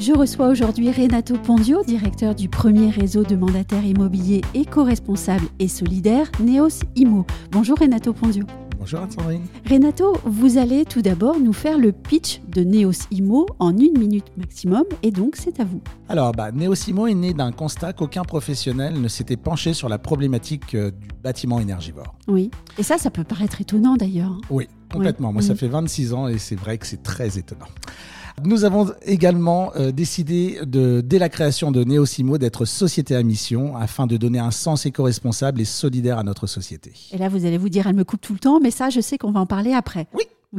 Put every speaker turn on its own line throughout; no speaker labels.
Je reçois aujourd'hui Renato Pondio, directeur du premier réseau de mandataires immobiliers éco-responsables et solidaires, Neos Imo. Bonjour Renato Pondio.
Bonjour Anne-Sandrine.
Renato, vous allez tout d'abord nous faire le pitch de Neos Imo en une minute maximum et donc c'est à vous.
Alors, bah, Neos Imo est né d'un constat qu'aucun professionnel ne s'était penché sur la problématique euh, du bâtiment énergivore.
Oui, et ça, ça peut paraître étonnant d'ailleurs.
Oui, complètement. Moi, ça
Mhm.
fait 26 ans et c'est vrai que c'est très étonnant. Nous avons également euh, décidé, de, dès la création de Neosimo, d'être société à mission afin de donner un sens éco-responsable et solidaire à notre société.
Et là, vous allez vous dire, elle me coupe tout le temps, mais ça, je sais qu'on va en parler après.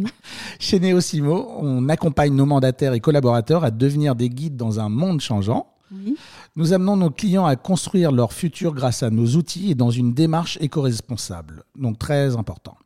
Chez Neosimo, on accompagne nos mandataires et collaborateurs à devenir des guides dans un monde changeant.
Oui.
Nous amenons nos clients à construire leur futur grâce à nos outils et dans une démarche éco-responsable. Donc très important.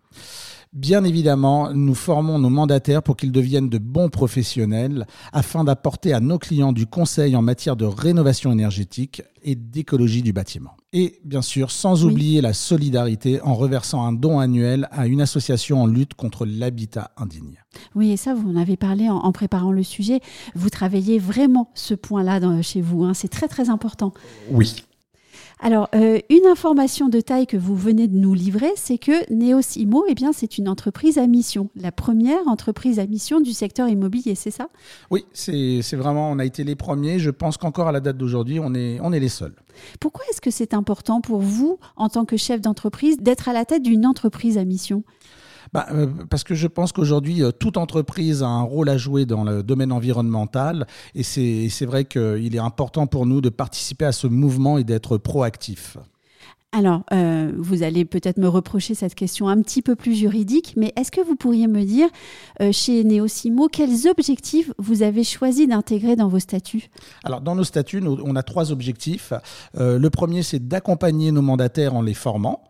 Bien évidemment, nous formons nos mandataires pour qu'ils deviennent de bons professionnels afin d'apporter à nos clients du conseil en matière de rénovation énergétique et d'écologie du bâtiment. Et bien sûr, sans
Oui.
oublier la solidarité en reversant un don annuel à une association en lutte contre l'habitat indigne.
Oui, et ça, vous en avez parlé en, en préparant le sujet. Vous travaillez vraiment ce point-là chez vous. hein. C'est très, très important.
Oui.
Alors, euh, une information de taille que vous venez de nous livrer, c'est que Neosimo, eh bien, c'est une entreprise à mission. La première entreprise à mission du secteur immobilier, c'est ça?
Oui, c'est c'est vraiment, on a été les premiers. Je pense qu'encore à la date d'aujourd'hui, on est, on est les seuls.
Pourquoi est-ce que c'est important pour vous, en tant que chef d'entreprise, d'être à la tête d'une entreprise à mission?
Bah, euh, parce que je pense qu'aujourd'hui, euh, toute entreprise a un rôle à jouer dans le domaine environnemental. Et c'est vrai qu'il est important pour nous de participer à ce mouvement et d'être proactif.
Alors, euh, vous allez peut-être me reprocher cette question un petit peu plus juridique, mais est-ce que vous pourriez me dire, euh, chez Neosimo, quels objectifs vous avez choisi d'intégrer dans vos statuts?
Alors, dans nos statuts, nous- on a trois objectifs. Euh, le premier, c'est d'accompagner nos mandataires en les formant.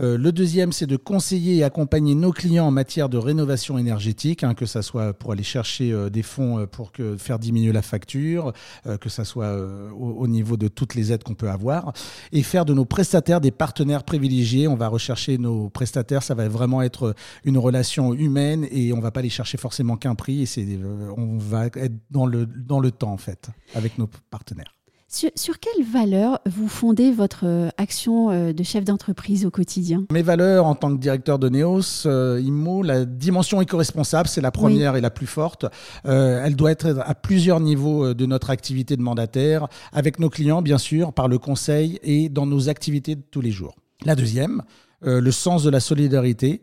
Le deuxième, c'est de conseiller et accompagner nos clients en matière de rénovation énergétique, hein, que ça soit pour aller chercher des fonds pour que, faire diminuer la facture, que ça soit au, au niveau de toutes les aides qu'on peut avoir, et faire de nos prestataires des partenaires privilégiés. On va rechercher nos prestataires, ça va vraiment être une relation humaine et on va pas aller chercher forcément qu'un prix. Et c'est, euh, on va être dans le dans le temps en fait avec nos partenaires.
Sur, sur quelles valeurs vous fondez votre euh, action euh, de chef d'entreprise au quotidien?
Mes valeurs en tant que directeur de Neos, euh, IMO, la dimension éco-responsable, c'est la première et la plus forte. Euh, elle doit être à plusieurs niveaux de notre activité de mandataire, avec nos clients bien sûr, par le conseil et dans nos activités de tous les jours. La deuxième, euh, le sens de la solidarité.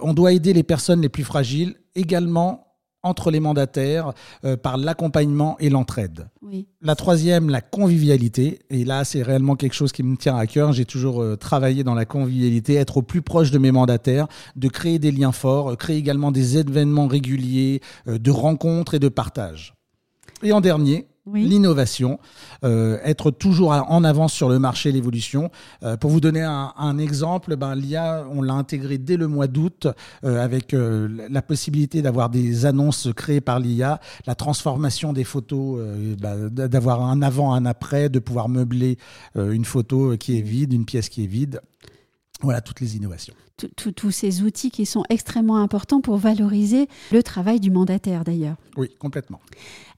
On doit aider les personnes les plus fragiles également entre les mandataires euh, par l'accompagnement et l'entraide.
Oui.
La troisième, la convivialité. Et là, c'est réellement quelque chose qui me tient à cœur. J'ai toujours euh, travaillé dans la convivialité, être au plus proche de mes mandataires, de créer des liens forts, euh, créer également des événements réguliers, euh, de rencontres et de partage. Et en dernier, L'innovation, euh, être toujours en avance sur le marché, l'évolution. Euh, pour vous donner un, exemple, ben, l'IA, on l'a intégré dès le mois d'août euh, avec la possibilité d'avoir des annonces créées par l'IA, la transformation des photos, bah, d'avoir un avant, un après, de pouvoir meubler une photo qui est vide, une pièce qui est vide. Voilà toutes les innovations.
Tous- ces outils qui sont extrêmement importants pour valoriser le travail du mandataire d'ailleurs.
Oui, complètement.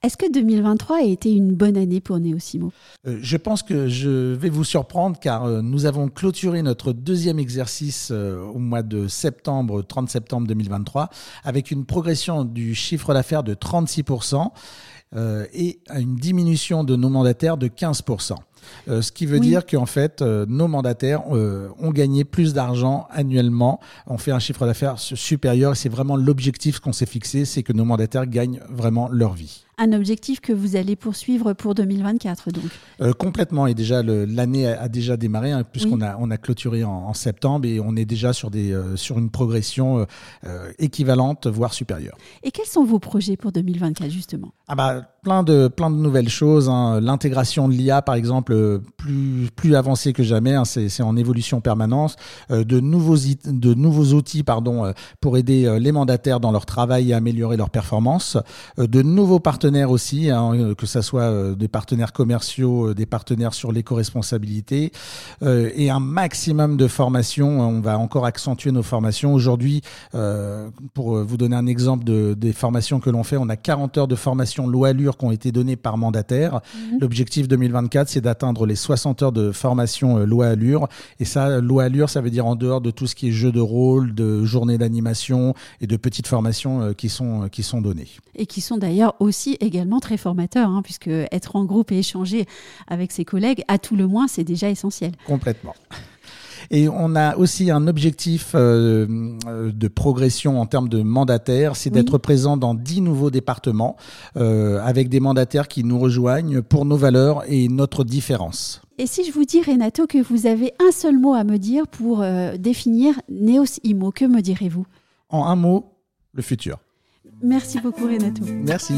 Est-ce que 2023 a été une bonne année pour Neosimo?
Euh, je pense que je vais vous surprendre car euh, nous avons clôturé notre deuxième exercice euh, au mois de septembre, 30 septembre 2023, avec une progression du chiffre d'affaires de 36% euh, et une diminution de nos mandataires de 15%. Euh, ce qui veut
Oui.
dire qu'en fait, euh, nos mandataires euh, ont gagné plus d'argent annuellement. On fait un chiffre d'affaires su- supérieur c'est vraiment l'objectif qu'on s'est fixé, c'est que nos mandataires gagnent vraiment leur vie.
Un objectif que vous allez poursuivre pour 2024 donc.
Euh, complètement. Et déjà, l'année a, a déjà démarré, hein, puisqu'on
Oui.
a, on a clôturé en, en septembre et on est déjà sur, des, euh, sur une progression euh, équivalente, voire supérieure.
Et quels sont vos projets pour 2024 justement?
Ah bah, plein, de, plein de nouvelles choses. hein. L'intégration de l'IA, par exemple, plus, plus avancé que jamais, hein, c'est en évolution permanente, de, nouveaux, de nouveaux outils pardon, pour aider les mandataires dans leur travail et améliorer leur performance, de nouveaux partenaires aussi, hein, que ce soit des partenaires commerciaux, des partenaires sur l'éco-responsabilité, et un maximum de formations. On va encore accentuer nos formations. Aujourd'hui, pour vous donner un exemple de, des formations que l'on fait, on a 40 heures de formation loi Allure qui ont été données par mandataire. Mhm. L'objectif 2024, c'est d'atteindre les 60 heures de formation euh, loi Allure. Et ça, loi Allure, ça veut dire en dehors de tout ce qui est jeu de rôle, de journée d'animation et de petites formations euh, qui sont, euh, qui sont données.
Et qui sont d'ailleurs aussi également très formateurs, hein, puisque être en groupe et échanger avec ses collègues, à tout le moins, c'est déjà essentiel.
Complètement. Et on a aussi un objectif euh, de progression en termes de mandataires, c'est d'être présent dans dix nouveaux départements euh, avec des mandataires qui nous rejoignent pour nos valeurs et notre différence.
Et si je vous dis, Renato, que vous avez un seul mot à me dire pour euh, définir Neos Imo, que me direz-vous?
En un mot, le futur.
Merci beaucoup, Renato.
Merci.